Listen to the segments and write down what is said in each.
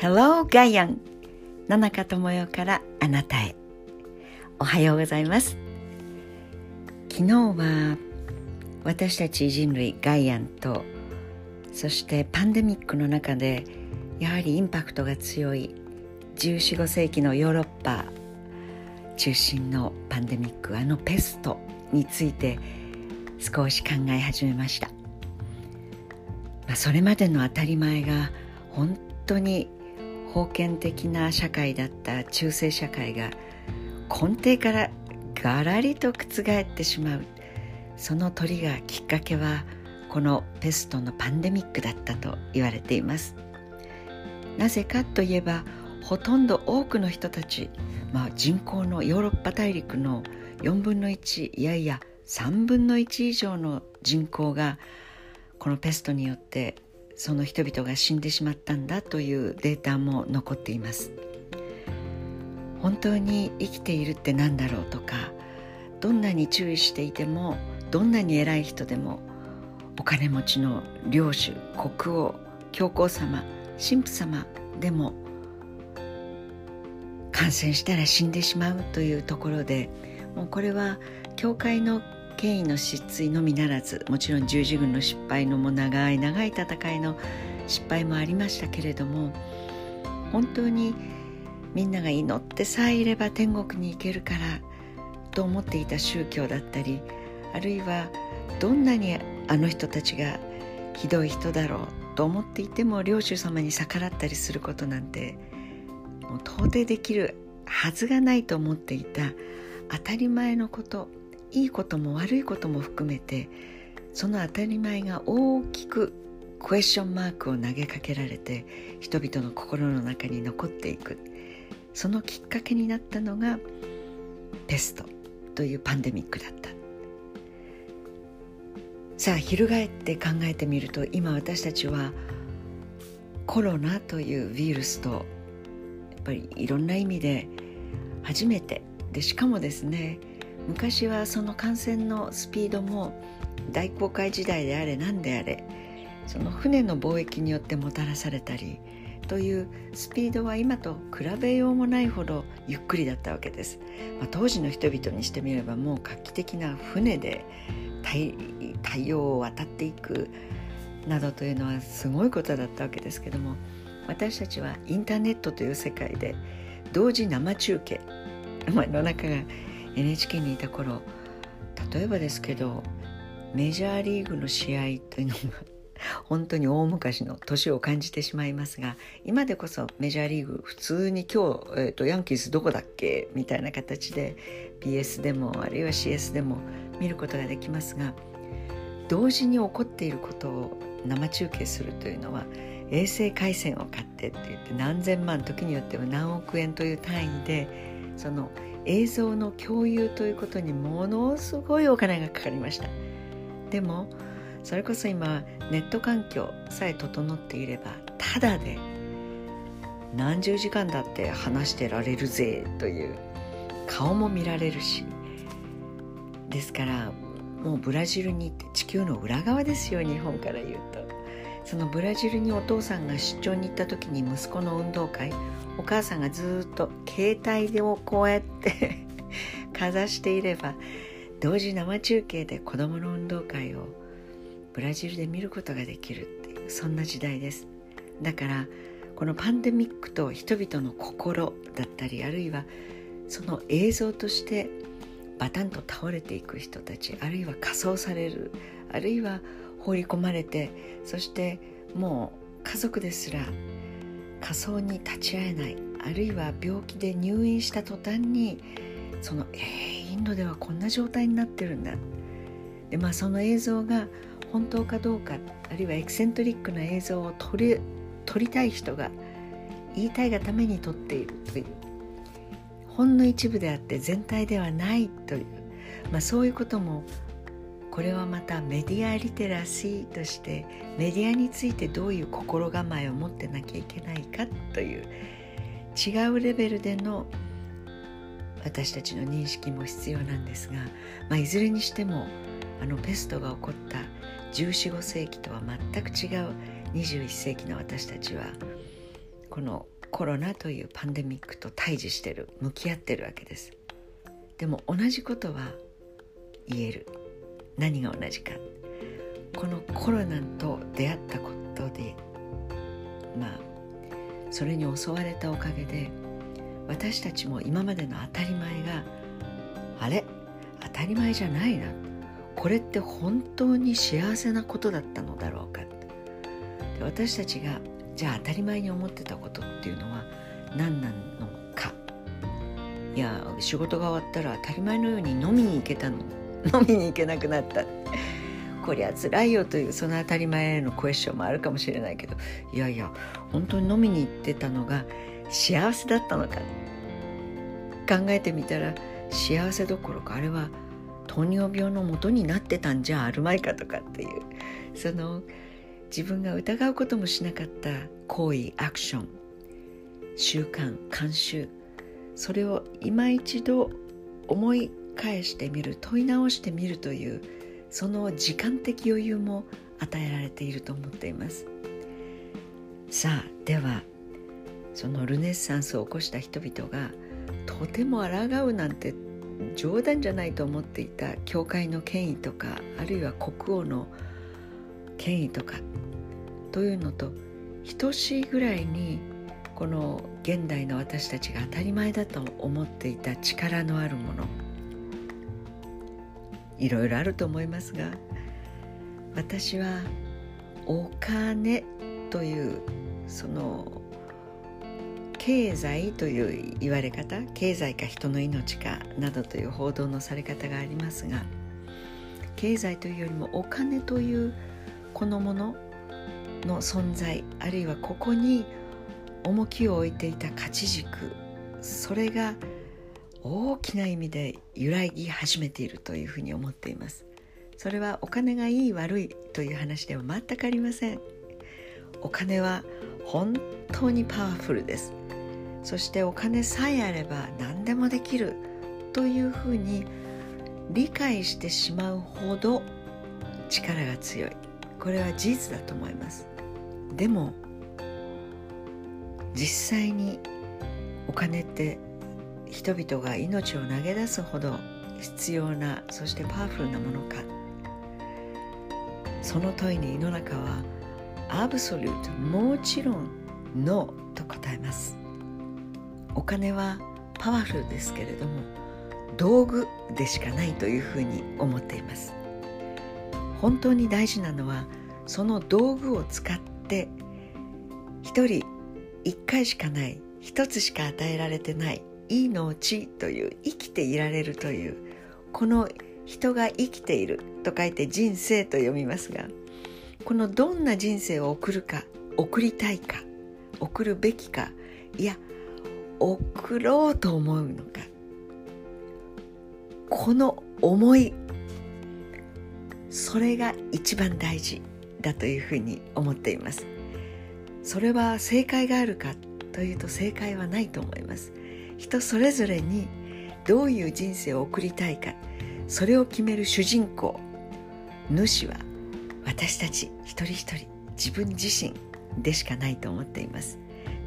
Hello ガイアン野中智代からあなたへおはようございます昨日は私たち人類ガイアンとそしてパンデミックの中でやはりインパクトが強い1415世紀のヨーロッパ中心のパンデミックあのペストについて少し考え始めました、まあ、それまでの当たり前が本当に封建的な社会だった中世社会が根底からガラリと覆ってしまう。その鳥がきっかけはこのペストのパンデミックだったと言われています。なぜかといえばほとんど多くの人たち、まあ、人口のヨーロッパ大陸の4分の1いやいや3分の1以上の人口がこのペストによってその人々が死んでしまったんだというデータも残っています。本当に生きているって何だろうとかどんなに注意していてもどんなに偉い人でもお金持ちの領主国王教皇様神父様でも感染したら死んでしまうというところでもうこれは教会の権威の失墜のみならずもちろん十字軍の失敗のも長い長い戦いの失敗もありましたけれども本当にみんなが祈ってさえいれば天国に行けるからと思っていた宗教だったりあるいはどんなにあの人たちがひどい人だろうと思っていても領主様に逆らったりすることなんてもう到底できるはずがないと思っていた当たり前のこといいことも悪いことも含めてその当たり前が大きくクエスチョンマークを投げかけられて人々の心の中に残っていく。そのきっかけになったのがペストというパンデミックだった。さあ翻って考えてみると今私たちはコロナというウイルスとやっぱりいろんな意味で初めてでしかもですね昔はその感染のスピードも大航海時代であれ何であれその船の貿易によってもたらされたりというスピードは今と比べようもないほどゆっくりだったわけです、まあ、当時の人々にしてみればもう画期的な船で太陽を渡っていくなどというのはすごいことだったわけですけども私たちはインターネットという世界で同時生中継、まあ、野中が NHK にいた頃例えばですけどメジャーリーグの試合というのが 本当に大昔の年を感じてしまいますが今でこそメジャーリーグ普通に今日、えーと、ヤンキースどこだっけみたいな形で PS でもあるいは CS でも見ることができますが同時に起こっていることを生中継するというのは衛星回線を買ってって言って何千万時によっては何億円という単位でその映像の共有ということにものすごいお金がかかりました。でもそれこそ今ネット環境さえ整っていればただで何十時間だって話してられるぜという顔も見られるし。ですからもうブラジルに行って地球の裏側ですよ日本から言うと。そのブラジルにお父さんが出張に行った時に息子の運動会お母さんがずっと携帯でをこうやって かざしていれば同時生中継で子どもの運動会をブラジルで見ることができるっていうそんな時代です。だからこのパンデミックと人々の心だったりあるいはその映像としてバタンと倒れていく人たちあるいは仮装されるあるいは放り込まれてそしてもう家族ですら仮想に立ち会えないあるいは病気で入院した途端にそのえー、インドではこんな状態になってるんだ。でまあその映像が本当かどうかあるいはエキセントリックな映像を撮り撮りたい人が言いたいがために撮っているというほんの一部であって全体ではないという、まあ、そういうこともこれはまたメディアリテラシーとしてメディアについてどういう心構えを持ってなきゃいけないかという違うレベルでの私たちの認識も必要なんですが、まあ、いずれにしてもあのペストが起こった1415世紀とは全く違う21世紀の私たちはこのコロナというパンデミックと対峙してる向き合ってるわけです。でも同じことは言える。何が同じか。このコロナと出会ったことでまあそれに襲われたおかげで私たちも今までの当たり前があれ？当たり前じゃないな。これって本当に幸せなことだったのだろうか。で私たちがじゃあ当たり前に思ってたことっていうのは何なのか。いや仕事が終わったら当たり前のように飲みに行けたの。飲みに行けなくなった。こりゃ辛いよというその当たり前へのクエスチョンもあるかもしれないけどいやいや本当に飲みに行ってたのが幸せだったのか。考えてみたら幸せどころかあれは糖尿病のもとになってたんじゃあるまいかとかっていうその自分が疑うこともしなかった行為アクション習慣慣習それを今一度思い返してみる問い直してみるというその時間的余裕も与えられていると思っています。さあではそのルネッサンスを起こした人々がとても抗うなんて冗談じゃないと思っていた教会の権威とかあるいは国王の権威とかというのと等しいぐらいにこの現代の私たちが当たり前だと思っていた力のあるもの。いろいろあると思いますが私はお金というその経済という言われ方経済か人の命かなどという報道のされ方がありますが経済というよりもお金というこのものの存在あるいはここに重きを置いていた価値軸それが大きな意味で揺らぎ始めているというふうに思っています。それはお金がいい悪いという話では全くありません。お金は本当にパワフルです。そしてお金さえあれば何でもできるというふうに理解してしまうほど力が強い。これは事実だと思います。でも実際にお金って人々が命を投げ出すほど必要なそしてパワフルなものか。その問いに世の中はアブソリュートもちろんノーと答えます。お金はパワフルですけれども道具でしかないというふうに思っています。本当に大事なのはその道具を使って一人一回しかない一つしか与えられてない命という生きていられるというこの人が生きていると書いて人生と読みますがこのどんな人生を送るか送りたいか送るべきかいや送ろうと思うのかこの思いそれが一番大事だというふうに思っています。それは正解があるかというと正解はないと思います。人それぞれにどういう人生を送りたいかそれを決める主人公主は私たち一人一人自分自身でしかないと思っています。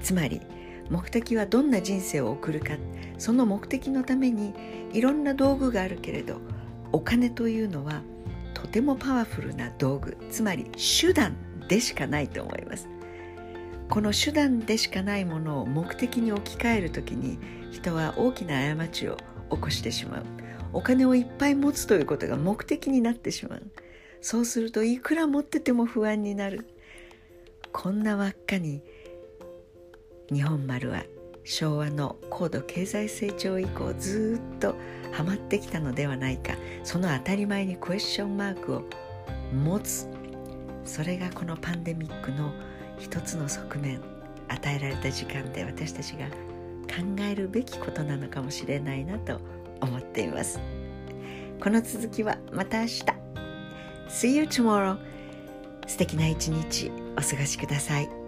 つまり目的はどんな人生を送るかその目的のためにいろんな道具があるけれどお金というのはとてもパワフルな道具つまり手段でしかないと思います。この手段でしかないものを目的に置き換える時に人は大きな過ちを起こしてしまう。お金をいっぱい持つということが目的になってしまう。そうするといくら持ってても不安になる。こんな輪っかに日本丸は昭和の高度経済成長以降ずっとハマってきたのではないか。その当たり前にクエスチョンマークを持つ。それがこのパンデミックの一つの側面。与えられた時間で私たちが考えるべきことなのかもしれないなと思っています。この続きはまた明日。See you tomorrow 素敵な一日。お過ごしください。